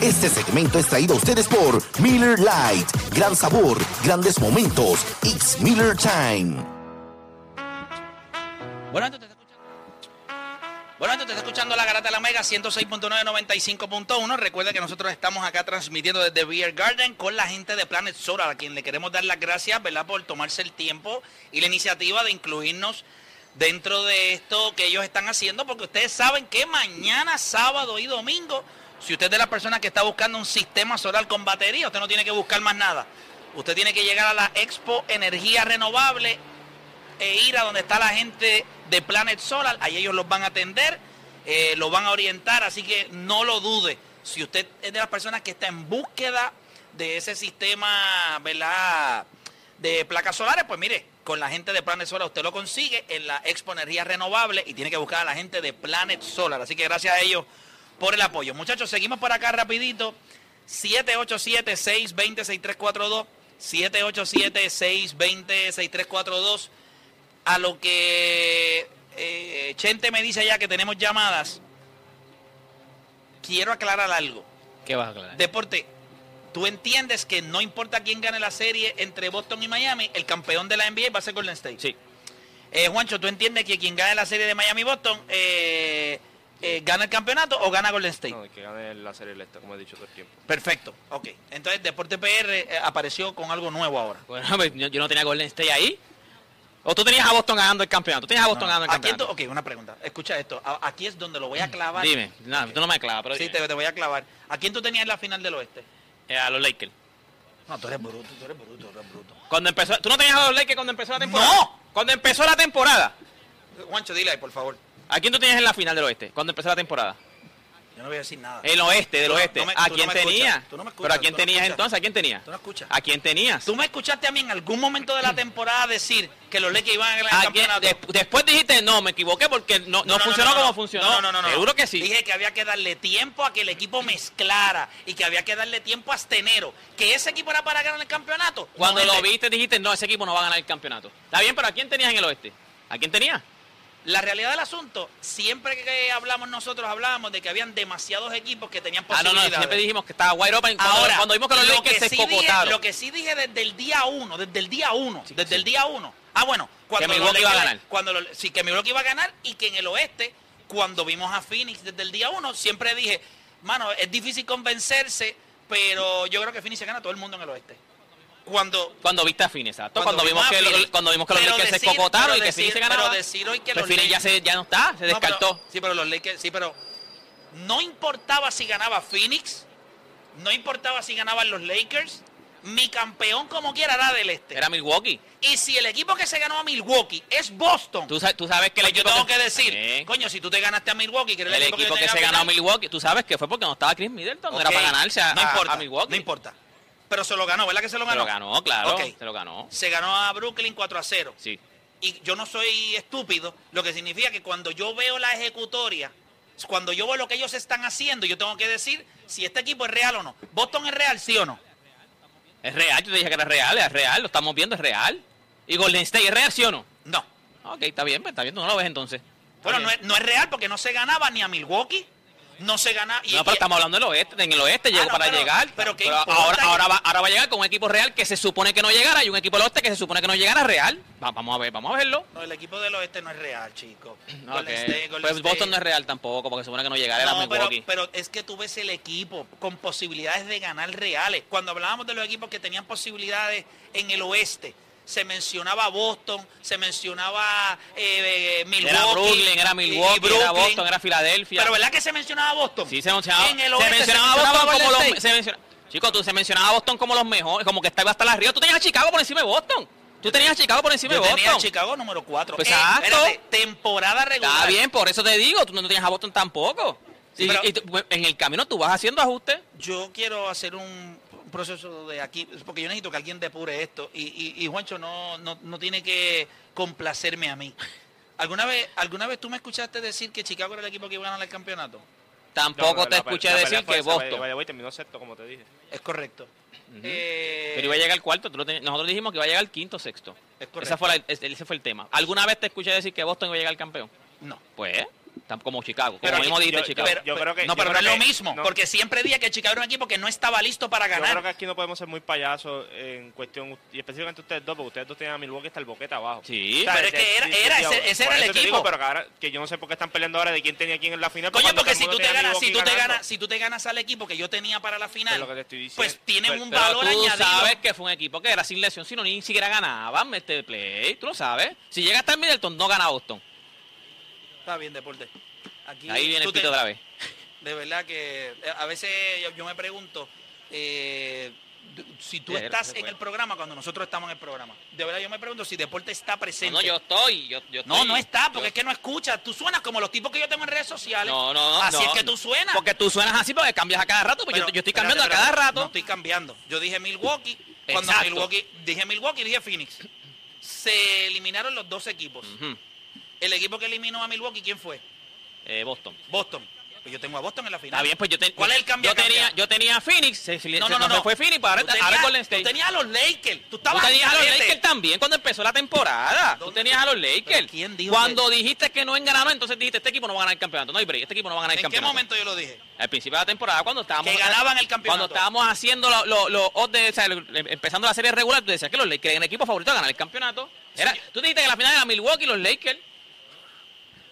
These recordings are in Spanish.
Este segmento es traído a ustedes por Miller Lite. Gran sabor, grandes momentos. It's Miller Time. Bueno, esto te está escuchando. Bueno, está escuchando la Garata de la Mega 106.995.1. Recuerda que nosotros estamos acá transmitiendo desde Beer Garden con la gente de Planet Solar, a quien le queremos dar las gracias, ¿verdad?, por tomarse el tiempo y la iniciativa de incluirnos dentro de esto que ellos están haciendo, porque ustedes saben que mañana, sábado y domingo, si usted es de las personas que está buscando un sistema solar con batería, usted no tiene que buscar más nada. Usted tiene que llegar a la Expo Energía Renovable e ir a donde está la gente de Planet Solar, ahí ellos los van a atender, eh, los van a orientar, así que no lo dude. Si usted es de las personas que está en búsqueda de ese sistema, ¿verdad? De placas solares, pues mire, con la gente de Planet Solar usted lo consigue en la Expo Energía Renovable y tiene que buscar a la gente de Planet Solar. Así que gracias a ellos por el apoyo. Muchachos, seguimos por acá rapidito. 787-620-6342. 787-620-6342 a lo que eh, Chente me dice ya que tenemos llamadas, quiero aclarar algo. ¿Qué vas a aclarar? Deporte, tú entiendes que no importa quién gane la serie entre Boston y Miami, el campeón de la NBA va a ser Golden State. Sí. Eh, Juancho, ¿tú entiendes que quien gane la serie de Miami-Boston eh, eh, gana el campeonato o gana Golden State? No, que gane la serie del este, como he dicho todo el tiempo. Perfecto, ok. Entonces Deporte PR eh, apareció con algo nuevo ahora. Bueno, pues, yo, yo no tenía Golden State ahí. ¿O tú tenías a Boston ganando el campeonato? ¿Tú tenías a Boston ganando el ¿A quién tú- campeonato? ok, una pregunta. Escucha esto. A- Aquí es donde lo voy a clavar. Dime, nada, tú no me clavas, pero Sí, te, te voy a clavar. ¿A quién tú tenías en la final del oeste? Eh, a los Lakers. No, tú eres bruto, tú eres bruto, tú eres bruto. Cuando empezó, ¿Tú no tenías a los Lakers cuando empezó la temporada? ¡No! Cuando empezó la temporada. Juancho, dile ahí, por favor. ¿A quién tú tenías en la final del oeste? Cuando empezó la temporada. Yo no voy a decir nada. El oeste, del no- oeste. no me- ¿A no quién tenías? no me escuchas, ¿Pero a quién tenías entonces? ¿A quién tenías? Tú no escuchas. ¿A quién tenías? ¿Tú me escuchaste a mí en algún momento de la temporada decir que los Lakers iban a ganar el ¿A campeonato? Des- después dijiste, no, me equivoqué porque no, no, funcionó como funcionó. No, no, no, no. Seguro que sí. Dije que había que darle tiempo a que el equipo mezclara y que había que darle tiempo hasta enero. Que ese equipo era para ganar el campeonato. Cuando lo viste dijiste, no, ese equipo no va a ganar el campeonato. Está bien, pero ¿a quién tenías en el oeste? ¿A quién tenías? La realidad del asunto, siempre que hablamos nosotros, hablábamos de que habían demasiados equipos que tenían Ah, no, posibilidades. no, siempre dijimos que estaba wide open. Cuando, Ahora, cuando vimos que los lo Lakers se sí dije- escocotaron. Lo que sí dije desde el día uno, desde el día uno, desde sí. el día uno. Ah, bueno, cuando Que Milwaukee iba a ganar. Cuando los- sí, que Milwaukee iba a ganar y que en el oeste, cuando vimos a Phoenix desde el día uno, siempre dije, mano, es difícil convencerse, pero yo creo que Phoenix se gana a todo el mundo en el oeste. Cuando Cuando viste a Phoenix, exacto. Cuando Cuando, vimos que, los- Phoenix. cuando vimos que los Pero Lakers se decir- pero y que decir- Phoenix se pero ganaba. decir hoy que pues los Phoenix ya, Lakers- se, ya no está, se No, pero- descartó. sí, pero los Lakers, sí, pero no importaba si ganaba Phoenix, no importaba si ganaban los Lakers, mi campeón como quiera era del este. Era Milwaukee. Y si el equipo que se ganó a Milwaukee es Boston, Tú, sa- tú sabes que el pues yo tengo que decir, Bien. coño, si tú te ganaste a Milwaukee, que era el equipo que, se ganó a Milwaukee, tú sabes que fue porque no estaba Chris Middleton, no era para ganarse a, no importa, a Milwaukee. No importa. Pero se lo ganó, ¿verdad que se lo Se ganó? lo ganó, claro, se lo ganó. Se ganó a Brooklyn 4 a 0. Sí. y yo no soy estúpido, lo que significa que cuando yo veo la ejecutoria, cuando yo veo lo que ellos están haciendo, yo tengo que decir si este equipo es real o no. ¿Boston es real, sí o no? Es real, yo te dije que era real, es real, lo estamos viendo, es real. ¿Y Golden State es real, sí o no? No. Ok, está bien, pues está bien, tú no lo ves entonces. Bueno, no es, no es real porque no se ganaba ni a Milwaukee, no se gana... y- No, pero estamos hablando del oeste, en el oeste llegó no, para pero- llegar. pero ¿qué ahora, ahora, va, ahora va a llegar con un equipo real que se supone que no llegara y un equipo del oeste que se supone que no llegara real. Va- vamos a ver, vamos a verlo. No, el equipo del oeste no es real, chico. No, Golden ok. State, Golden pues. Boston no es real tampoco, porque se supone que no llegara, No, pero, pero es que tú ves el equipo con posibilidades de ganar reales. Cuando hablábamos de los equipos que tenían posibilidades en el oeste, se mencionaba Boston, se mencionaba eh, eh, Milwaukee. Era Brooklyn, era Milwaukee, era Brooklyn. Boston, era Filadelfia. Pero ¿verdad que se mencionaba Boston? Sí, se mencionaba, En el se oeste se mencionaba mencionaba Boston como los... Se menciona, chicos, tú se mencionaba Boston como los mejores, como que estaba hasta la arriba. Tú tenías a Chicago por encima de Boston. Tú tenías a Chicago por encima Yo de tenía a Boston. Chicago número 4. Pues exacto. temporada regular. Está bien, por eso te digo, tú no tenías a Boston tampoco. Sí, Y- pero- y tú- en el camino tú vas haciendo ajustes. Yo quiero hacer un proceso de aquí, porque yo necesito que alguien depure esto. Y, y, y Juancho no, no, no tiene que complacerme a mí. ¿Alguna vez, ¿Alguna vez tú me escuchaste decir que Chicago era el equipo que iba a ganar el campeonato? Tampoco No, te la- escuché la decir que vaya- Boston. vaya, voy, terminó sexto, como te dije. Es correcto. Eh, Pero iba a llegar cuarto, tú lo nosotros dijimos que iba a llegar quinto o sexto. Es correcto. Esa fue la- ese fue el tema. ¿Alguna vez te escuché decir que Boston iba a llegar campeón? No. Pues, como Chicago. Pero como mismo dijiste yo- Chicago. yo- yo creo que- no, yo pero no es lo mismo, no. porque siempre dije que Chicago era un equipo que no estaba listo para Yo ganar. creo que aquí no podemos ser muy payasos en cuestión, y específicamente ustedes dos, porque ustedes dos tenían a Milwaukee hasta el boquete abajo. Sí. O sea, Pero es que era- era ese- ese era el equipo. digo, pero que, ahora- que yo no sé por qué están peleando ahora de quién tenía quién en la final. Coño, porque si tú te ganas, si tú te ganas, si tú te ganas al equipo que yo tenía para la final, Es lo que te estoy diciendo. pues tienen Pero- un valor añadido. sabes que fue un equipo que era sin lesión, sino ni siquiera ganaban este play. Tú lo sabes. Si llega hasta Middleton, no gana Boston. Está bien, deporte. Aquí Ahí viene el te- pito otra vez. De verdad que eh, a veces yo, me pregunto eh, si tú estás en el programa cuando nosotros estamos en el programa. De verdad yo me pregunto si deporte está presente. no, yo estoy. Yo, yo No, estoy- no está, porque yo- es que no escuchas. Tú suenas como los tipos que yo tengo en redes sociales. No, no, no. Así no. es que tú suenas. Porque tú suenas así porque cambias a cada rato. Pues yo, Pero, yo estoy espérate, cambiando a cada rato. No estoy cambiando. Yo dije Milwaukee. Cuando Exacto. Milwaukee, dije Milwaukee, dije Phoenix. Se eliminaron los dos equipos. Ujú. El equipo que eliminó a Milwaukee, ¿quién fue? Eh, Boston. Boston. Pues yo tengo a Boston en la final. Está bien, pues yo, te- ¿Cuál es el cambio? yo tenía, yo tenía a Phoenix. Se, No, no, no, no. fue Phoenix, pero ahora, Tú ahora Golden State. Tú tenías a los Lakers. Tú Tú estabas tenías a los. Lakers también cuando empezó la temporada. Tú tenías a los ¿Pero Lakers. quién dijo Cuando dijiste que no enganaron, entonces dijiste este equipo no va a ganar el campeonato. No hay break, este equipo no va a ganar el ¿En qué campeonato. momento yo lo dije? Al principio de la temporada, cuando estábamos. Que ganaban el campeonato. Cuando estábamos haciendo los lo, o sea, empezando la serie regular, tú decías que los Lakers eran el equipo favorito a ganar el campeonato. Era. Tú dijiste que la final era Milwaukee y los Lakers.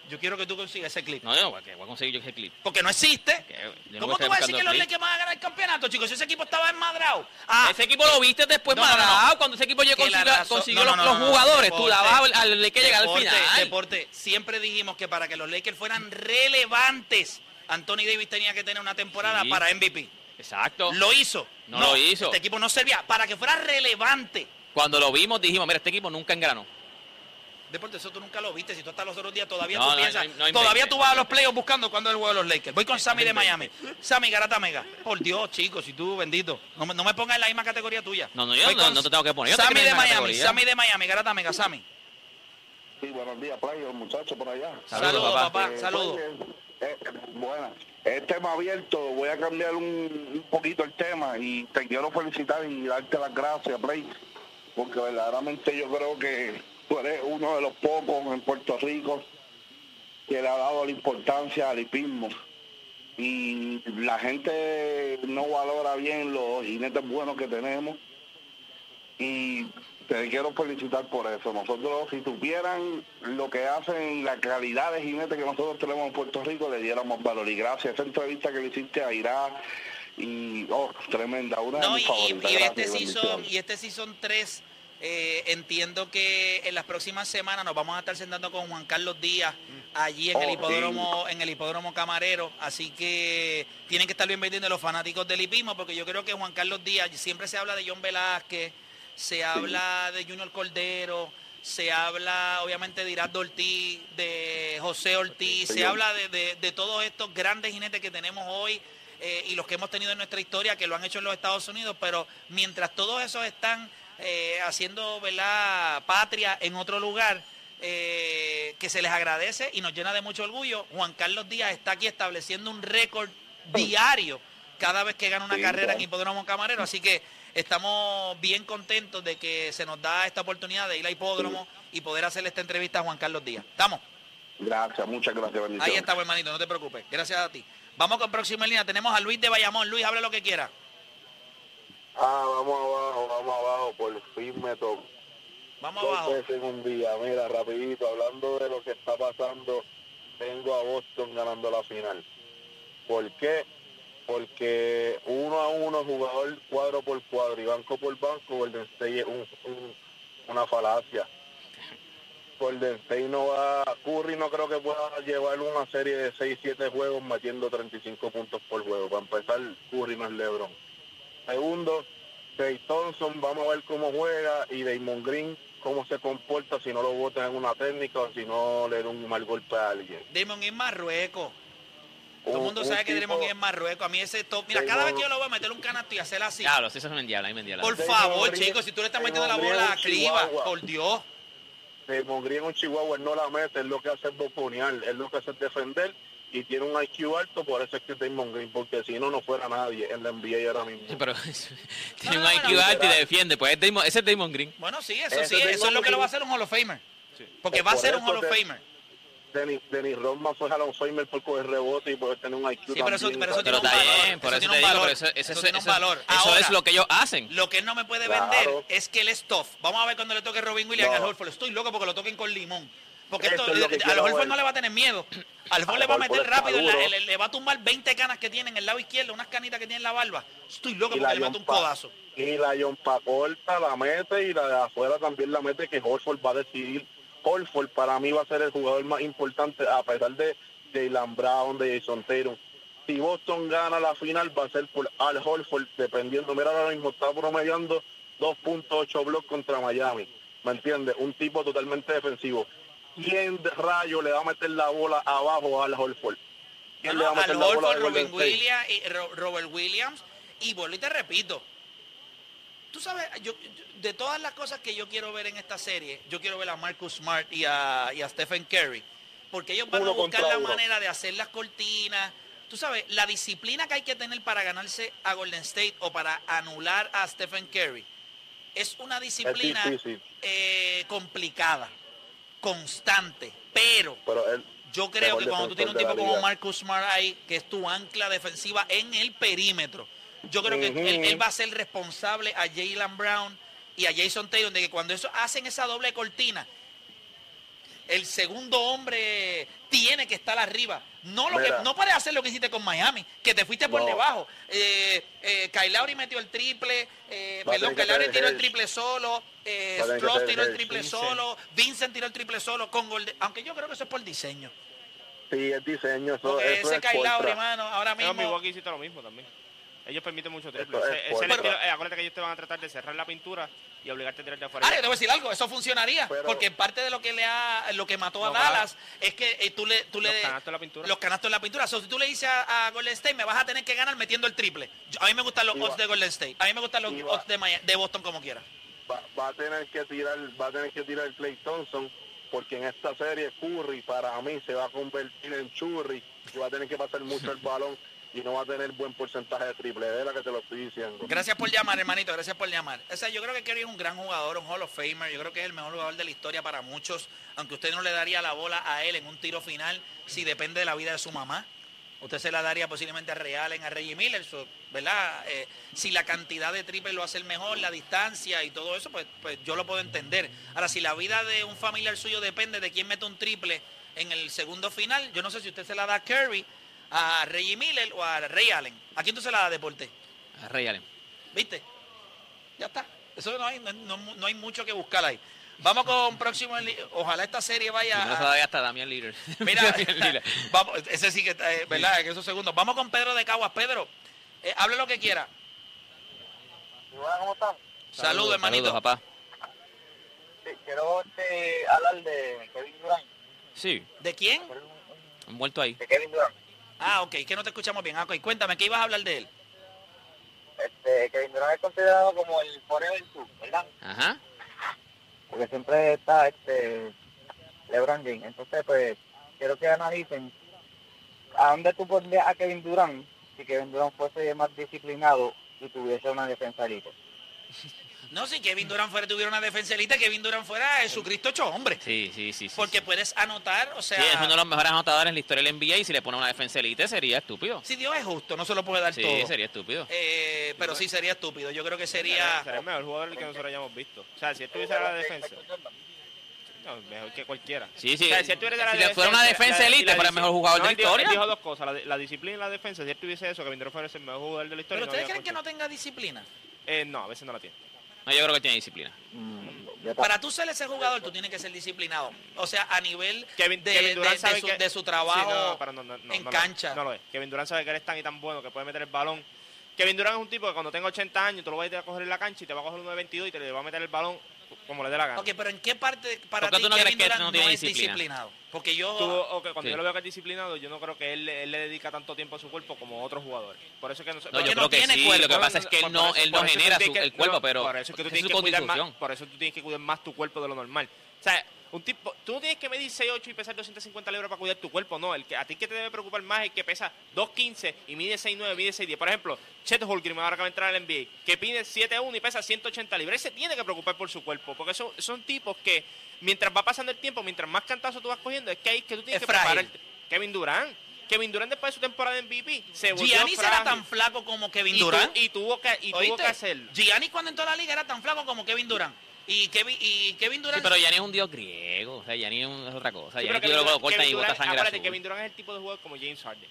Yo quiero que tú consigas ese clip. No, yo voy a conseguir yo ese clip. Porque no existe. No ¿Cómo tú vas a decir que los. Lakers van a ganar el campeonato, chicos? Si ese equipo estaba enmadrado. Ah, Ese equipo lo viste después No, madrado, cuando ese equipo llegó consiguió, los, jugadores. deporte, tú dabas al, al Lakers llegar al final. Deporte, siempre dijimos que para que los Lakers fueran relevantes, Anthony Davis tenía que tener una temporada Sí. para MVP. Exacto. Lo hizo. No lo hizo. Este equipo no servía. Para que fuera relevante. Cuando lo vimos dijimos, mira, este equipo nunca engranó. Deporte, eso tú nunca lo viste. Si tú estás los otros días, todavía No, tú no, piensas. no, no inventes. todavía tú vas a los playoffs buscando cuándo es el juego de los Lakers. Voy con Sammy de Miami. Sammy Garata Mega. Por Dios, chicos, si tú bendito. No me, no me pongas en la misma categoría tuya. No, no, yo no- te tengo que poner, yo Sammy de Miami. categoría. Sammy de Miami. Garata Mega. Sammy. Sí, buenos días, Playo, muchachos por allá. Saludos, papá. papá. Eh, Saludos. eh, buena. Es tema abierto, voy a cambiar un, un poquito el tema y te quiero felicitar y darte las gracias, Play, porque verdaderamente yo creo que tú eres uno de los pocos en Puerto Rico que le ha dado la importancia al hipismo. Y la gente no valora bien los jinetes buenos que tenemos y te quiero felicitar por eso. Nosotros, si supieran lo que hacen, la calidad de jinete que nosotros tenemos en Puerto Rico, le diéramos valor. Y gracias a esa entrevista que le hiciste a Irá, y, oh, tremenda, una de No, mis y, favoritas. y Gracias, este y este season 3, eh, entiendo que en las próximas semanas nos vamos a estar sentando con Juan Carlos Díaz allí en Oh, el sí. hipódromo, en el hipódromo camarero. Así que tienen que estar bien pendientes los fanáticos del hipismo, porque yo creo que Juan Carlos Díaz, siempre se habla de John Velázquez, se habla de Junior Cordero. Se habla obviamente de Irardo Ortiz, de José Ortiz, se habla de, de- de todos estos grandes jinetes que tenemos hoy eh, y los que hemos tenido en nuestra historia, que lo han hecho en los Estados Unidos, pero mientras todos esos están eh, haciendo ¿verdad? patria en otro lugar, eh, que se les agradece y nos llena de mucho orgullo, Juan Carlos Díaz está aquí estableciendo un récord diario cada vez que gana una Sí, carrera en. Hipódromo Camarero, así que estamos bien contentos de que se nos da esta oportunidad de ir a Hipódromo y poder hacerle esta entrevista a Juan Carlos Díaz. ¿Estamos? Gracias, muchas gracias, bendiciones. Ahí está, buen hermanito, no te preocupes. Gracias a ti. Vamos con próxima línea. Tenemos a Luis de Bayamón. Luis, hable lo que quiera. Ah, vamos abajo, vamos abajo, por fin me tocó. Vamos Dos abajo. veces en un día, mira, rapidito, hablando de lo que está pasando, tengo a Boston ganando la final. ¿Por qué? Porque uno a uno, jugador cuadro por cuadro y banco por banco, Golden State es un- un- una falacia. Golden State no va, Curry no creo que pueda llevar una serie de 6, 7 juegos metiendo 35 puntos por juego. Para empezar, Curry no es LeBron. Segundo, Clay Thompson, vamos a ver cómo juega y Damon Green cómo se comporta si no lo botan en una técnica o si no le da un mal golpe a alguien. Damon es Marruecos. Todo el Un- mundo un sabe que tipo- Damon es Marruecos. A mí ese top. Mira, cada vez que yo lo voy a meter un canasto y hacer así. Diablo, si eso es mendiable, ahí mendiable. Por Damon favor, Green- chicos, si tú le estás Damon metiendo la Green bola a Cliva, por Dios. Damon Green es un chihuahua, él no la mete, es lo que hace es boconear, es lo que hace es defender y tiene un IQ alto, por eso es que es Damon Green, porque si no, no fuera nadie en la NBA ahora mismo. Sí, pero tiene un IQ alto y no. defiende. Pues es Damon- ese es Damon Green. Bueno, sí, eso Ese sí. Damon Eso es lo que lo va a hacer un Hall of Famer. Sí. Porque Pues va a por ser un Hall of te- Famer. Denis, Denis Rodman fue Jalón Soimer por coger rebote y poder tener un IQ Sí, pero eso, también. pero eso Pero tiene un valor. por eso tiene te un valor. eso, eso, eso eso- tiene un eso- valor. eso Ahora, es lo que ellos hacen. Lo que él no me puede Claro. vender es que él es tough. Vamos a ver cuando le toque Robin Williams No. al Horford. Estoy loco porque lo toquen con limón. Porque esto, es lo que a los Horford ver. no le va a tener miedo. Al Al le va a meter rápido, la- le, le va a tumbar 20 canas que tiene en el lado izquierdo, unas canitas que tiene en la barba. Estoy loco porque le mete un codazo. Y la John Pa corta, la mete y la de afuera también la mete que Horford va a decidir. Horford para mí va a ser el jugador más importante a pesar de Jalen Brown, de Jason Tatum. Si Boston gana la final va a ser por Al Horford dependiendo. Mira ahora mismo está promediando 2.8 blocks contra Miami. ¿Me entiendes? Un tipo totalmente defensivo. ¿Quién de rayo le va a meter la bola abajo a Al Horford? No, ¿Quién no, le va a al meter la bola Horford, a Golden Robin State? Williams, y Ro- Robert Williams. Y vuelvo y te repito. Tú sabes, yo, yo- de todas las cosas que yo quiero ver en esta serie, yo quiero ver a Marcus Smart y a, y a Stephen Curry. Porque ellos van Uno a buscar la uno. manera de hacer las cortinas. Tú sabes, la disciplina que hay que tener para ganarse a Golden State o para anular a Stephen Curry es una disciplina eh, complicada, constante. Pero Pero él, yo creo que cuando tú tienes un tipo como. Marcus Smart ahí, que es tu ancla defensiva en el perímetro, yo creo que él, él va a ser responsable a Jalen Brown y a Jason Tatum de que cuando eso hacen esa doble cortina, el segundo hombre tiene que estar arriba. No lo que no puedes hacer lo que hiciste con Miami, que te fuiste por No. debajo. Eh, eh, Kyle Lowry metió el triple, eh, perdón, hacer tiró el triple solo, eh, Stross tiró el triple Vincent. solo, Vincent tiró el triple solo con Golden, aunque yo creo que eso es por diseño. Sí, el diseño, eso, eso ese es Kyle Lowry, contra. hermano, ahora mismo. Milwaukee hiciste lo mismo también. Ellos permiten mucho triple. Es es el estilo- eh, acuérdate que ellos te van a tratar de cerrar la pintura y obligarte a tirar de afuera. Ahora, yo te voy a decir algo, eso funcionaría, Pero- porque parte de lo que le ha, lo que mató a No, claro. Dallas es que eh, tú le, tú Los le canastos en la pintura. los canastos en la pintura. So, si tú le dices a, a Golden State, me vas a tener que ganar metiendo el triple. Yo- a mí me gustan los odds de Golden State, a mí me gustan los odds de, Maya- de Boston como quiera. Va, va a tener que tirar, va a tener que tirar Clay Thompson, porque en esta serie Curry para mí se va a convertir en Churri y va a tener que pasar mucho el balón y no va a tener buen porcentaje de triple. De la que te lo estoy diciendo. Gracias por llamar, hermanito, gracias por llamar. O sea, yo creo que Kerry es un gran jugador, un Hall of Famer. Yo creo que es el mejor jugador de la historia para muchos, aunque usted no le daría la bola a él en un tiro final si depende de la vida de su mamá. Usted se la daría posiblemente a Real en a Reggie Miller, ¿verdad? Eh, si la cantidad de triple lo hace el mejor, la distancia y todo eso, pues, pues yo lo puedo entender. Ahora, si la vida de un familiar suyo depende de quién mete un triple en el segundo final, yo no sé si usted se la da a Curry, a Reggie Miller o a Ray Allen. ¿A quién tú se la da, Deporte? Rey Allen. ¿Viste? Ya está. Eso no hay, no, no- no hay mucho que buscar ahí. Vamos con próximo. Ojalá esta serie vaya. A- doy hasta Damian Lillard. Mira, vamos, ese sí que está, eh, ¿verdad? En esos segundos. Vamos con Pedro de Caguas. Pedro, eh, hable lo que quiera. ¿Cómo están? Saludos, hermanito. Saludos, papá. quiero este, hablar de Kevin Durant. Sí, ¿De quién? han vuelto ahí. De Kevin Durant. Ah, ok, que no te escuchamos bien. Ah, ok, cuéntame, ¿qué ibas a hablar de él? Este, Kevin Durant es considerado como el Forever Two, ¿verdad? Ajá. porque siempre está este LeBron James. Entonces, pues, quiero que analicen a dónde tú pondrías a Kevin Durant si Kevin Durant fuese más disciplinado y tuviese una defensa. No, si Kevin Durant fuera, tuviera una defensa elite, Kevin Durant fuera Jesucristo hecho hombre. Sí, sí, sí. sí, Porque sí. puedes anotar, o sea. Sí, es uno de los mejores anotadores en la historia del NBA y si le pone una defensa elite sería estúpido. Si Dios es justo, no se lo puede dar Sí, todo. sería estúpido. Eh, pero sí sería estúpido. Yo creo que Sería, sería. el mejor jugador que nosotros hayamos visto. O sea, si él tuviese la defensa. No, mejor que cualquiera. Sí, sí. O sea, si él Si le fuera una defensa la- elite, la fuera el mejor jugador no, de la dijo- historia. dijo dos cosas, la, disciplina y la defensa. Si él tuviese eso, Kevin Durant fuera el mejor jugador de la historia. Pero no ustedes creen que no tenga disciplina. Eh, no, a veces no la tiene. No, yo creo que tiene disciplina. Para tú ser ese jugador, tú tienes que ser disciplinado. O sea, a nivel Kevin, de, Kevin de- Durant de sabe su, que, de su trabajo Sí, no, pero no, no, no, en no lo es. cancha. No lo es. Kevin Durant sabe que eres tan y tan bueno que puede meter el balón. Kevin Durant es un tipo que cuando tenga 80 años tú lo vas a ir a coger en la cancha y te va a coger uno de 22 y te le va a meter el balón como le dé la gana. Ok, pero ¿en qué parte para ¿Por qué ti tú no Kevin crees que Durant no es disciplina? disciplinado? Porque yo... Tú, ok, cuando Sí. yo lo veo que es disciplinado, yo no creo que él, él le dedica tanto tiempo a su cuerpo como otros jugadores. Por eso es que no, No, yo no que tiene sí. cuerpo. Lo que pasa es que él no, eso- él no genera tienes su- que- el cuerpo, no, pero por eso es que tú tienes es que cuidar más, por eso tú tienes que cuidar más tu cuerpo de lo normal. O sea, Un tipo, tú no tienes que medir 6'8 y pesar 250 libras para cuidar tu cuerpo, no. El que, a ti que te debe preocupar más es el que pesa 2'15 y mide 6'9, mide 6'10. Por ejemplo, Chet Holmgren, ahora que va a entrar al NBA, que pide 7'1 y pesa 180 libras. Ese tiene que preocupar por su cuerpo, porque son, son tipos que mientras va pasando el tiempo, mientras más cantazo tú vas cogiendo, es que ahí es que tú tienes Es que frágil. prepararte. Kevin Durant. Kevin Durant después de su temporada de MVP se volvió Giannis era frágil. tan flaco como Kevin y, tu- Durant. y tuvo que, y tuvo que hacerlo. Giannis cuando entró a la liga era tan flaco como Kevin Durant. Y Kevin, y Kevin Sí, Durant... pero Yanni es un dios griego. O sea, es, un- es otra cosa. Sí, tú Kevin lo Durant- cortas Kevin y bota sangre. Kevin Durant es el tipo de jugador como James Harden.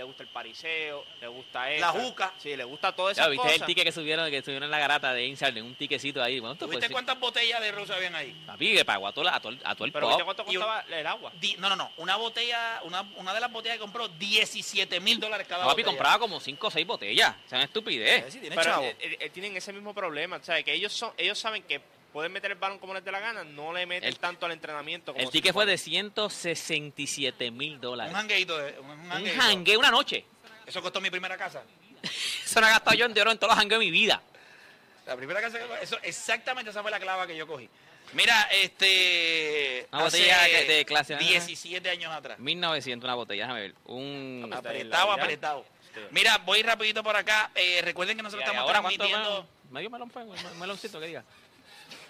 Le gusta el pariseo, le gusta eso. La juca. Sí, le gusta todas Ya, esas ¿Viste cosas. el ticket que subieron, que subieron en la garata de Inside? Un tiquecito ahí. ¿Cuánto ¿Tuviste fue? cuántas botellas de rosa habían ahí? Papi, que pagó a todo, la- a todo, el- a todo el Pero pop. ¿viste cuánto un- costaba el agua? Di- no, no, no. Una botella, una, una de las botellas que compró, 17 mil dólares cada No, papi, botella. compraba como 5 o 6 botellas. O sea, una estupidez. Sí, tiene Pero eh, tienen ese mismo problema, o sea, que ellos son, ellos saben que pueden meter el balón como les dé la gana, no le meten El- tanto al entrenamiento. Como El ticket fue de 167 mil Un dólares. jangueito. de- Un, Un jangueito. jangue una noche. Eso costó mi primera casa. Eso no he gastado yo en oro en todos los jangueos de mi vida. La primera casa que eso, exactamente esa fue la clava que yo cogí. Mira, este... Una hace botella que- de clase, ¿eh? 17 años atrás. 1900 una botella, déjame ver. Un... Apretado, apretado. Mira, voy rapidito por acá. Eh, recuerden que ¿Y nosotros estamos ahora transmitiendo... melón? Medio melón fue, un meloncito que diga.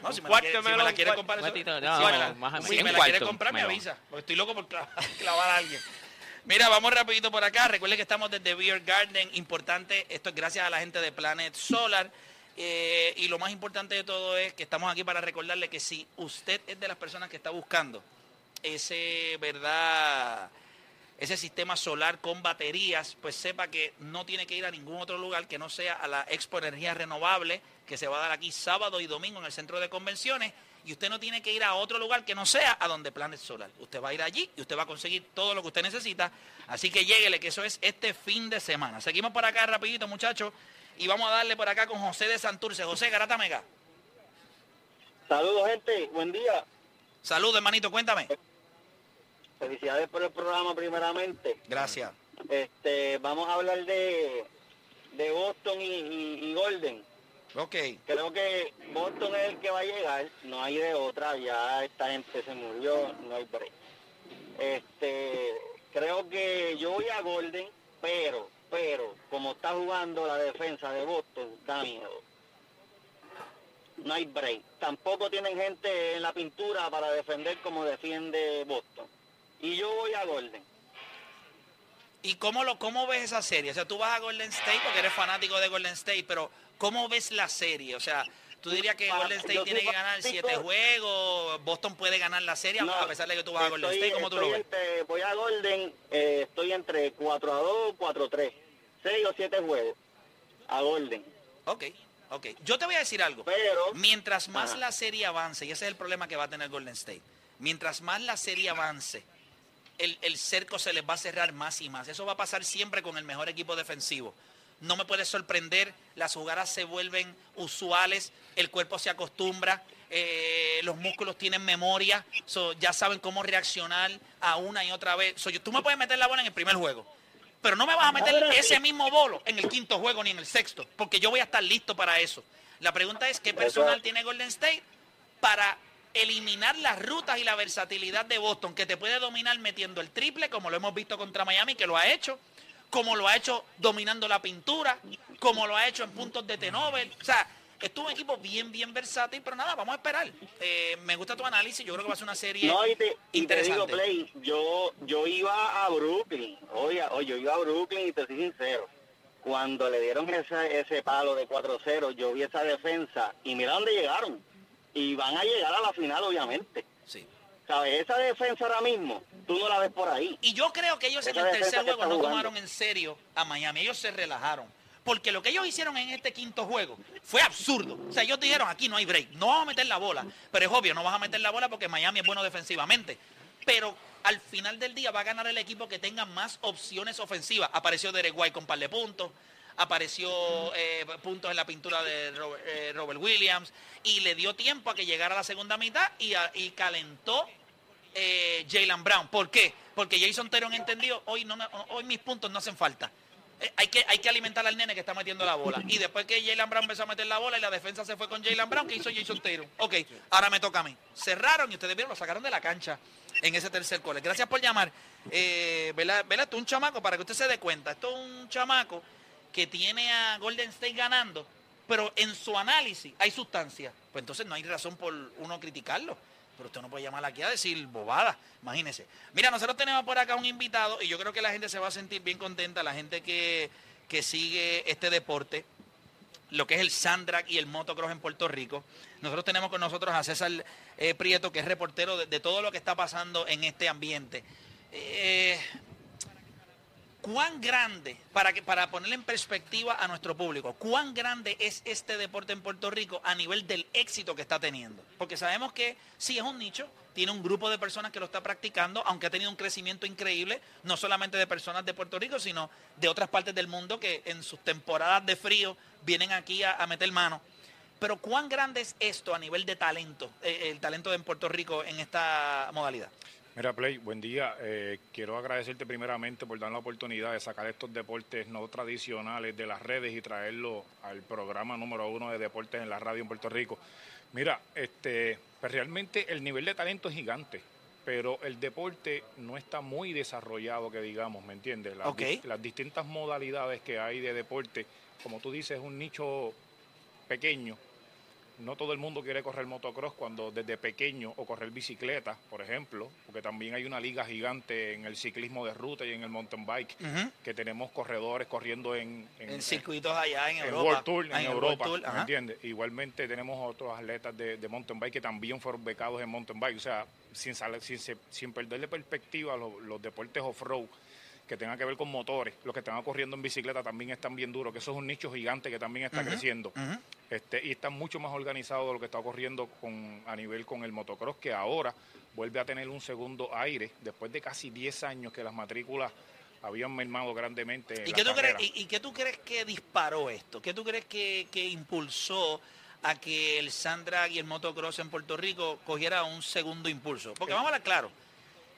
No, si me, la cuarto quiere, si me la quiere comprar, eso- cuartito, si no, me la- más si me la quiere comprar, me avisa. Porque estoy loco por clavar, clavar a alguien. Mira, vamos rapidito por acá. Recuerden que estamos desde Beer Garden. Importante, esto es gracias a la gente de Planet Solar. Eh, y lo más importante de todo es que estamos aquí para recordarle que si usted es de las personas que está buscando ese, ¿verdad? Ese sistema solar con baterías, pues sepa que no tiene que ir a ningún otro lugar que no sea a la Expo Energía Renovable, que se va a dar aquí sábado y domingo en el centro de convenciones. Y usted no tiene que ir a otro lugar que no sea a donde Planet Solar. Usted va a ir allí y usted va a conseguir todo lo que usted necesita. Así que lléguele, que eso es este fin de semana. Seguimos por acá rapidito, muchachos. Y vamos a darle por acá con José de Santurce. José Garata Mega. Saludos, gente. Buen día. Saludos, hermanito, cuéntame. Felicidades por el programa, primeramente. Gracias. Este, vamos a hablar de, de Boston y, y- y Golden. Ok. Creo que Boston es el que va a llegar. No hay de otra. Ya esta gente se murió. No hay break. Este, creo que yo voy a Golden, pero, pero, como está jugando la defensa de Boston, da miedo. No hay break. Tampoco tienen gente en la pintura para defender como defiende Boston. Y yo voy a Golden. ¿Y cómo, lo, cómo ves esa serie? O sea, tú vas a Golden State porque eres fanático de Golden State, pero ¿cómo ves la serie? O sea, tú dirías que Golden State yo tiene que ganar siete juegos, Boston puede ganar la serie, No, a pesar de que tú vas a Golden State, ¿cómo tú lo ves? entre- voy a Golden, eh, estoy entre 4 a 2, 4 a 3. 6 o 7 juegos a Golden. Ok, ok. Yo te voy a decir algo. Pero, Mientras más Ajá. la serie avance, y ese es el problema que va a tener Golden State, mientras más la serie avance, el, el cerco se les va a cerrar más y más. Eso va a pasar siempre con el mejor equipo defensivo. No me puede sorprender, las jugadas se vuelven usuales, el cuerpo se acostumbra, eh, los músculos tienen memoria, so, ya saben cómo reaccionar a una y otra vez. So, tú me puedes meter la bola en el primer juego, pero no me vas a meter ese mismo bolo en el quinto juego ni en el sexto, porque yo voy a estar listo para eso. La pregunta es, ¿qué personal tiene Golden State para eliminar las rutas y la versatilidad de Boston, que te puede dominar metiendo el triple, como lo hemos visto contra Miami, que lo ha hecho, como lo ha hecho dominando la pintura, como lo ha hecho en puntos de Tenovel. O sea, es un equipo bien, bien versátil, pero nada, vamos a esperar. Eh, me gusta tu análisis, yo creo que va a ser una serie no, y te, y te digo, interesante. Play, yo, yo iba a Brooklyn. Oye, oye, yo iba a Brooklyn y te soy sincero. Cuando le dieron ese, ese palo de 4-0, yo vi esa defensa y mira dónde llegaron. Y van a llegar a la final, obviamente. Sí. ¿Sabes? Esa defensa ahora mismo, tú no la ves por ahí. Y yo creo que ellos en el tercer juego no tomaron en serio a Miami. Ellos se relajaron. Porque lo que ellos hicieron en este quinto juego fue absurdo. O sea, ellos dijeron, aquí no hay break. No vamos a meter la bola. Pero es obvio, no vas a meter la bola porque Miami es bueno defensivamente. Pero al final del día va a ganar el equipo que tenga más opciones ofensivas. Apareció Derek White con par de puntos. Apareció eh, puntos en la pintura de Robert, eh, Robert Williams. Y le dio tiempo a que llegara la segunda mitad y, a- y calentó eh, Jalen Brown. ¿Por qué? Porque Jason Teron entendió, hoy, no hoy mis puntos no hacen falta. eh, hay, que, hay que alimentar al nene que está metiendo la bola. Y después que Jalen Brown empezó a meter la bola y la defensa se fue con Jalen Brown, ¿qué hizo Jason Taylor? Ok, ahora me toca a mí. Cerraron y ustedes vieron, lo sacaron de la cancha en ese tercer cole. Gracias por llamar. Eh, ¿verdad? ¿verdad? Es un chamaco, para que usted se dé cuenta, esto es un chamaco que tiene a Golden State ganando, pero en su análisis hay sustancia. Pues entonces no hay razón por uno criticarlo. Pero usted no puede llamar aquí a decir bobada, imagínese. Mira, nosotros tenemos por acá un invitado y yo creo que la gente se va a sentir bien contenta, la gente que, que sigue este deporte, lo que es el Sandrag y el motocross en Puerto Rico. Nosotros tenemos con nosotros a César eh, Prieto, que es reportero de, de todo lo que está pasando en este ambiente. Eh, ¿Cuán grande, para, que, para ponerle en perspectiva a nuestro público, cuán grande es este deporte en Puerto Rico a nivel del éxito que está teniendo? Porque sabemos que sí es un nicho, tiene un grupo de personas que lo está practicando, aunque ha tenido un crecimiento increíble, no solamente de personas de Puerto Rico, sino de otras partes del mundo que en sus temporadas de frío vienen aquí a, meter mano. Pero ¿cuán grande es esto a nivel de talento, eh, el talento en Puerto Rico en esta modalidad? Mira, Play, buen día. Eh, quiero agradecerte primeramente por dar la oportunidad de sacar estos deportes no tradicionales de las redes y traerlo al programa número uno de deportes en la radio en Puerto Rico. Mira, este, pues realmente el nivel de talento es gigante, pero el deporte no está muy desarrollado, que digamos, ¿me entiendes? Las, di- las distintas modalidades que hay de deporte, como tú dices, es un nicho pequeño. No todo el mundo quiere correr motocross cuando desde pequeño o correr bicicleta, por ejemplo, porque también hay una liga gigante en el ciclismo de ruta y en el mountain bike, que tenemos corredores corriendo en, En circuitos allá en en Europa. World Tour, Ah, en el Europa, World Tour, ¿me entiendes? Igualmente tenemos otros atletas de, de mountain bike que también fueron becados en mountain bike, o sea, sin, sin, se- sin perderle perspectiva los, los deportes off-road que tengan que ver con motores, los que están corriendo en bicicleta también están bien duros, que eso es un nicho gigante que también está creciendo. Este, y está mucho más organizado de lo que está ocurriendo con, a nivel con el motocross, que ahora vuelve a tener un segundo aire, después de casi 10 años que las matrículas habían mermado grandemente. en ¿Y qué, tú crees, y, y qué tú crees que disparó esto? ¿Qué tú crees que, que impulsó a que el Sandra y el motocross en Puerto Rico cogiera un segundo impulso? Porque vamos a hablar claro,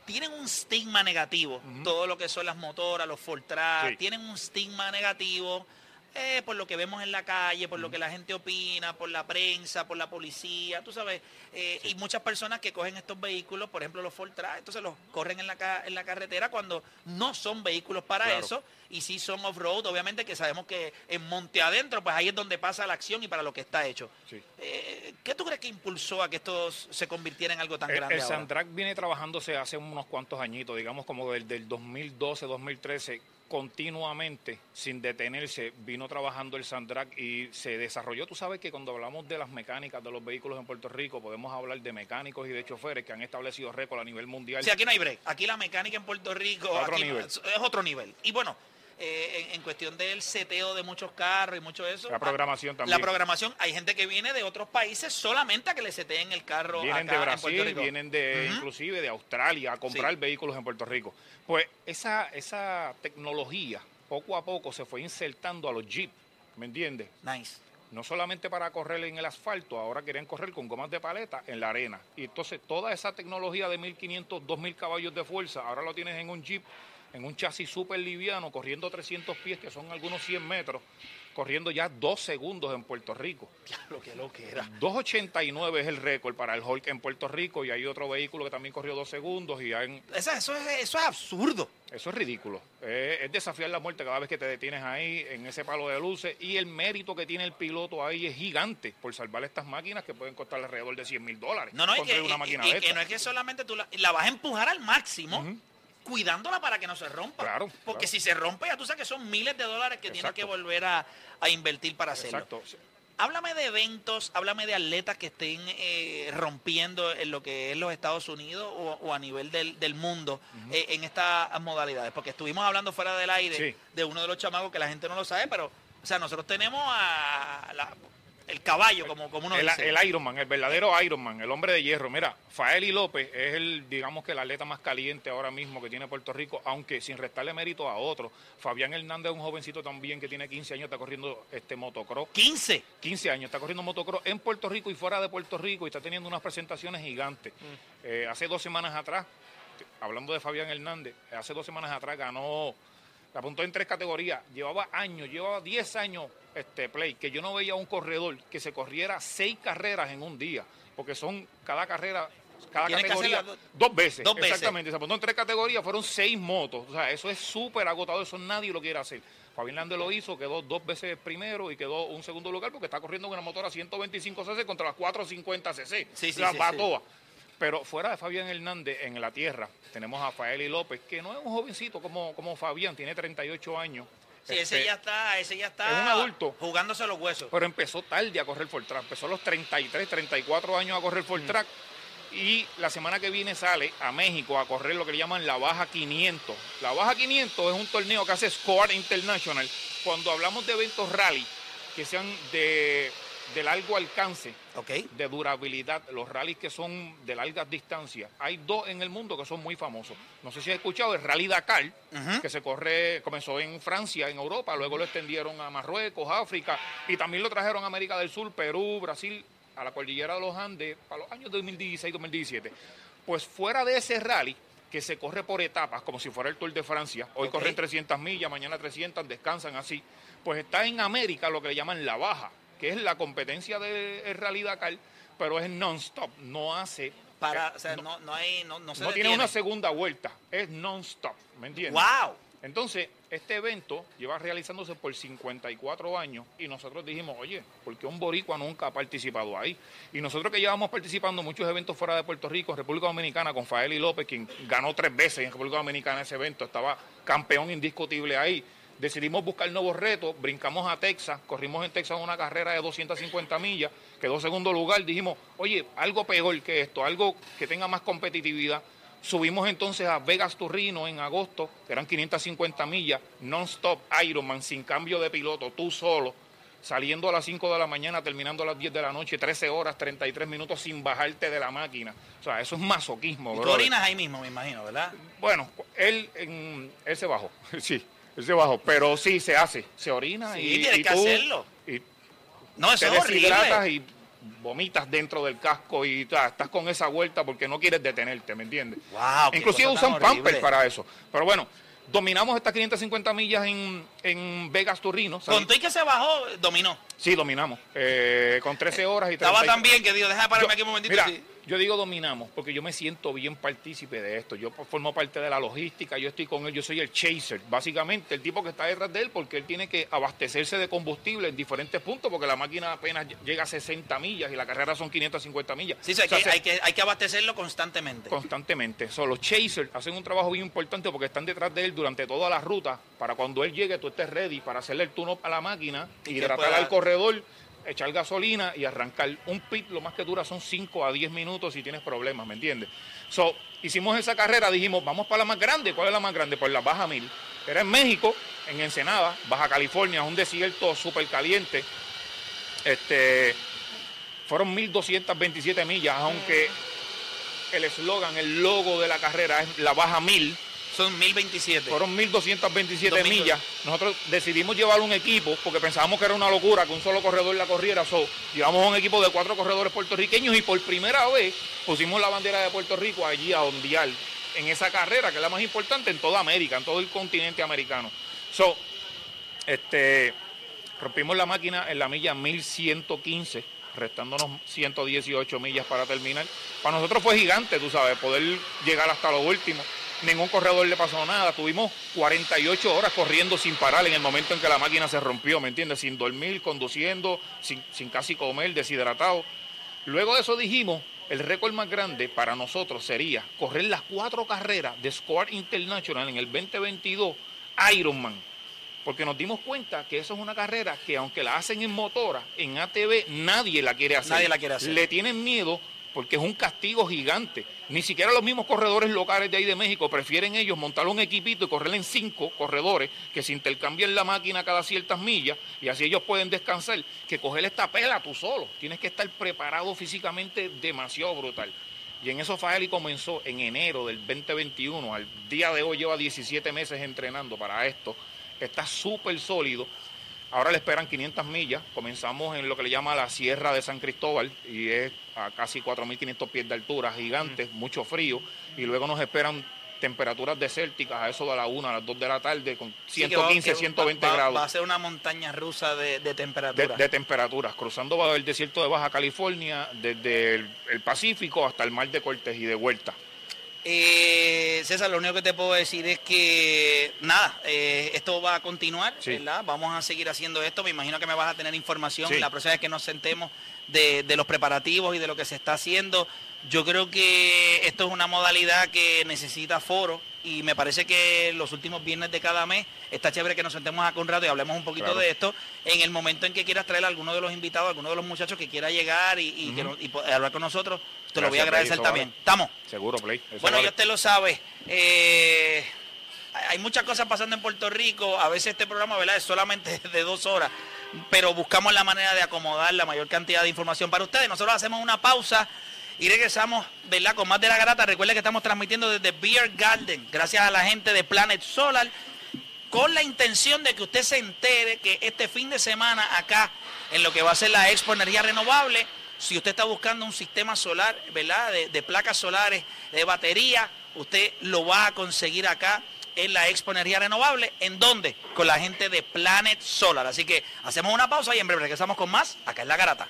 tienen un estigma negativo, todo lo que son las motoras, los Fortran, Sí. tienen un estigma negativo eh, por lo que vemos en la calle, por lo que la gente opina, por la prensa, por la policía, tú sabes, eh, y muchas personas que cogen estos vehículos, por ejemplo los Fortran, entonces los corren en la, ca- en la carretera cuando no son vehículos para Claro. eso, y sí son off-road, obviamente que sabemos que en monte adentro, pues ahí es donde pasa la acción y para lo que está hecho. Sí. Eh, ¿Qué tú crees que impulsó a que esto se convirtiera en algo tan El, grande el ahora? Sandrac viene trabajándose hace unos cuantos añitos, digamos como del, del 2012, 2013, continuamente, sin detenerse, vino trabajando el Sandrac y se desarrolló. Tú sabes que cuando hablamos de las mecánicas de los vehículos en Puerto Rico, podemos hablar de mecánicos y de choferes que han establecido récord a nivel mundial. Sí, aquí no hay break. Aquí la mecánica en Puerto Rico Otro aquí nivel. es otro nivel. Y bueno, eh, en, en cuestión del seteo de muchos carros y mucho eso. La programación ah, también. La programación, hay gente que viene de otros países solamente a que le seteen el carro Vienen acá de en Brasil, Rico. vienen de inclusive de Australia a comprar Sí. vehículos en Puerto Rico. Pues esa, esa tecnología poco a poco se fue insertando a los Jeep, ¿me entiendes? Nice. no solamente para correr en el asfalto, ahora querían correr con gomas de paleta en la arena. Y entonces toda esa tecnología de 1500, 2000 caballos de fuerza, ahora lo tienes en un Jeep, en un chasis súper liviano, corriendo 300 pies, que son algunos 100 metros, corriendo ya dos segundos en Puerto Rico. Diablo, qué lo que era. 2.89 es el récord para el Hulk en Puerto Rico y hay otro vehículo que también corrió dos segundos y hay- Eso, eso es, eso es absurdo. eso es ridículo. Eh, es desafiar la muerte cada vez que te detienes ahí en ese palo de luces. Y el mérito que tiene el piloto ahí es gigante por salvar estas máquinas que pueden costar alrededor de 100 mil dólares. No, no, y que, una y- máquina y de que estas. no es que solamente tú la, la vas a empujar al máximo, cuidándola para que no se rompa. Claro, Porque claro. si se rompe, ya tú sabes que son miles de dólares que tienes Exacto. que volver a, a invertir para hacerlo. Exacto. Háblame de eventos, háblame de atletas que estén eh, rompiendo en lo que es los Estados Unidos o, o a nivel del, del mundo eh, en estas modalidades. Porque estuvimos hablando fuera del aire Sí. de uno de los chamacos que la gente no lo sabe, pero, o sea, nosotros tenemos a la- el caballo, como, como uno El, dice. el Ironman, el verdadero Ironman, el hombre de hierro. Mira, Faeli López es el, digamos que el atleta más caliente ahora mismo que tiene Puerto Rico, aunque sin restarle mérito a otro. Fabián Hernández es un jovencito también que tiene 15 años, está corriendo este motocross. 15. 15 años, está corriendo motocross en Puerto Rico y fuera de Puerto Rico y está teniendo unas presentaciones gigantes. Eh, hace dos semanas atrás, hablando de Fabián Hernández, hace dos semanas atrás ganó La apuntó en tres categorías. Llevaba años, llevaba 10 años este play, que yo no veía un corredor que se corriera seis carreras en un día, porque son cada carrera, cada Tienes categoría do- dos veces. dos veces. Exactamente. Se apuntó en tres categorías, fueron seis motos. O sea, eso es súper agotador, eso nadie lo quiere hacer. Fabián Lande lo hizo, quedó dos veces primero y quedó un segundo lugar porque está corriendo con una motora 125 cc contra las 450 cc. Sí, sí, sí, va. Pero fuera de Fabián Hernández en la tierra, tenemos a Faeli López, que no es un jovencito como, como Fabián, tiene 38 años. Sí, Este, ese ya está, ese ya está es un adulto. jugándose los huesos. pero empezó tarde a correr for track. Empezó a los 33, 34 años a correr Mm. for track. Y la semana que viene sale a México a correr lo que le llaman la Baja 500. La Baja 500 es un torneo que hace Score International. Cuando hablamos de eventos rally que sean de, de largo alcance, de durabilidad, los rallies que son de largas distancias, hay dos en el mundo que son muy famosos. No sé si has escuchado el Rally Dakar, que se corre, comenzó en Francia, en Europa, luego lo extendieron a Marruecos, África, y también lo trajeron a América del Sur, Perú, Brasil, a la cordillera de los Andes, para los años 2016-2017. Pues fuera de ese rally, que se corre por etapas, como si fuera el Tour de Francia, hoy corren 300 millas, mañana 300, descansan así, pues está en América lo que le llaman la baja, que es la competencia del Rally Dakar, pero es non-stop, no hace... Para, o sea, no, no, no hay, no, no se no tiene una segunda vuelta, es non-stop, ¿me entiendes? ¡Wow! Entonces, este evento lleva realizándose por 54 años y nosotros dijimos, oye, ¿por qué un boricua nunca ha participado ahí? Y nosotros que llevamos participando en muchos eventos fuera de Puerto Rico, República Dominicana, con Faeli López, quien ganó tres veces en República Dominicana ese evento, estaba campeón indiscutible ahí. Decidimos buscar nuevos retos, brincamos a Texas, corrimos en Texas una carrera de 250 millas, quedó segundo lugar, dijimos, oye, algo peor que esto, algo que tenga más competitividad. Subimos entonces a Vegas Turrino en agosto, que eran 550 millas, non-stop Ironman, sin cambio de piloto, tú solo, saliendo a las 5 de la mañana, terminando a las 10 de la noche, 13 horas, 33 minutos sin bajarte de la máquina. O sea, eso es masoquismo, Y tú orinas ahí mismo, me imagino, ¿verdad? Bueno, él, él se bajó, sí, él se bajó, pero sí se hace, se orina Sí, y, tienes y que tú hacerlo. y No, eso te es horrible. deshidratas y vomitas dentro del casco y ta, estás con esa vuelta porque no quieres detenerte, ¿me entiendes? Wow, Inclusive usan Pampers horrible. para eso. Pero bueno, dominamos estas 550 millas en, en Vegas Turrino. Con y que se bajó, dominó. Sí, dominamos. Eh, con 13 horas y 30 Estaba tan bien que digo, déjame pararme yo- aquí un momentito. Mira, sí. Yo digo dominamos porque yo me siento bien partícipe de esto. Yo formo parte de la logística, yo estoy con él, yo soy el chaser, básicamente, el tipo que está detrás de él porque él tiene que abastecerse de combustible en diferentes puntos porque la máquina apenas llega a 60 millas y la carrera son 550 millas. Sí, sí, hay, O sea, que, se- hay, que, hay que abastecerlo constantemente. constantemente. So, los chasers hacen un trabajo bien importante porque están detrás de él durante toda la ruta para cuando él llegue tú estés ready para hacerle el turno a la máquina, Y que hidratar pueda- al corredor, echar gasolina y arrancar. Un pit lo más que dura son 5 a 10 minutos si tienes problemas, ¿me entiendes? So, hicimos esa carrera, dijimos, vamos para la más grande. ¿Cuál es la más grande? Pues la Baja Mil. Era en México, en Ensenada, Baja California, un desierto súper caliente. Este, fueron 1.227 millas, aunque el eslogan, el logo de la carrera es la Baja Mil. Son 1027. Fueron 1.227 Dos mil millas. Nosotros decidimos llevar un equipo porque pensábamos que era una locura que un solo corredor la corriera. So, llevamos un equipo de cuatro corredores puertorriqueños y por primera vez pusimos la bandera de Puerto Rico allí a ondear en esa carrera que es la más importante en toda América, en todo el continente americano. So, este, rompimos la máquina en la milla 1115, restándonos 118 millas para terminar. Para nosotros fue gigante, tú sabes, poder llegar hasta lo último. Ningún corredor le pasó nada. Tuvimos 48 horas corriendo sin parar en el momento en que la máquina se rompió, ¿me entiendes? Sin dormir, conduciendo, sin, sin casi comer, deshidratado. Luego de eso dijimos, el récord más grande para nosotros sería correr las cuatro carreras de Squad International en el 2022 Ironman. Porque nos dimos cuenta que eso es una carrera que aunque la hacen en motora, en ATV nadie la quiere hacer. Nadie la quiere hacer. Le tienen miedo porque es un castigo gigante. Ni siquiera los mismos corredores locales de ahí de México prefieren ellos montar un equipito y correr en cinco corredores que se intercambian la máquina cada ciertas millas y así ellos pueden descansar que coger esta pela tú solo. Tienes que estar preparado físicamente demasiado brutal. Y en eso Faeli comenzó en enero del 2021. Al día de hoy lleva 17 meses entrenando para esto. Está súper sólido. Ahora le esperan 500 millas. Comenzamos en lo que le llama la Sierra de San Cristóbal y es a casi 4.500 pies de altura, gigantes, mucho frío. Y luego nos esperan temperaturas desérticas a eso de la 1 a las 2 de la tarde con Sí, que va- 115, que 120 va- va- grados Va a ser una montaña rusa de, de de, temperatura. de temperaturas, cruzando el desierto de Baja California, desde el, el Pacífico hasta el Mar de Cortés y de vuelta. Eh, César, lo único que te puedo decir es que nada, eh, esto va a continuar, Sí. ¿verdad? Vamos a seguir haciendo esto. Me imagino que me vas a tener información Sí. la próxima vez que nos sentemos de, de los preparativos y de lo que se está haciendo. Yo creo que esto es una modalidad que necesita foro y me parece que los últimos viernes de cada mes está chévere que nos sentemos acá un rato y hablemos un poquito Claro. de esto. En el momento en que quieras traer a alguno de los invitados, a alguno de los muchachos que quiera llegar y, y que no- y po- hablar con nosotros, te lo voy a Play, agradecer también. vale. ¿Estamos? Seguro, Play. eso Bueno, vale. ya usted lo sabe. eh, hay muchas cosas pasando en Puerto Rico. A veces este programa, ¿verdad? Es solamente de dos horas. Pero buscamos la manera de acomodar la mayor cantidad de información para ustedes. Nosotros hacemos una pausa y regresamos, ¿verdad? Con más de la garata. Recuerde que estamos transmitiendo desde Beer Garden. Gracias a la gente de Planet Solar. Con la intención de que usted se entere que este fin de semana acá, en lo que va a ser la Expo Energía Renovable, si usted está buscando un sistema solar, ¿verdad? De, de placas solares, de batería, usted lo va a conseguir acá en la Expo Energía Renovable. ¿En dónde? Con la gente de Planet Solar. Así que hacemos una pausa y en breve regresamos con más acá en La Garata.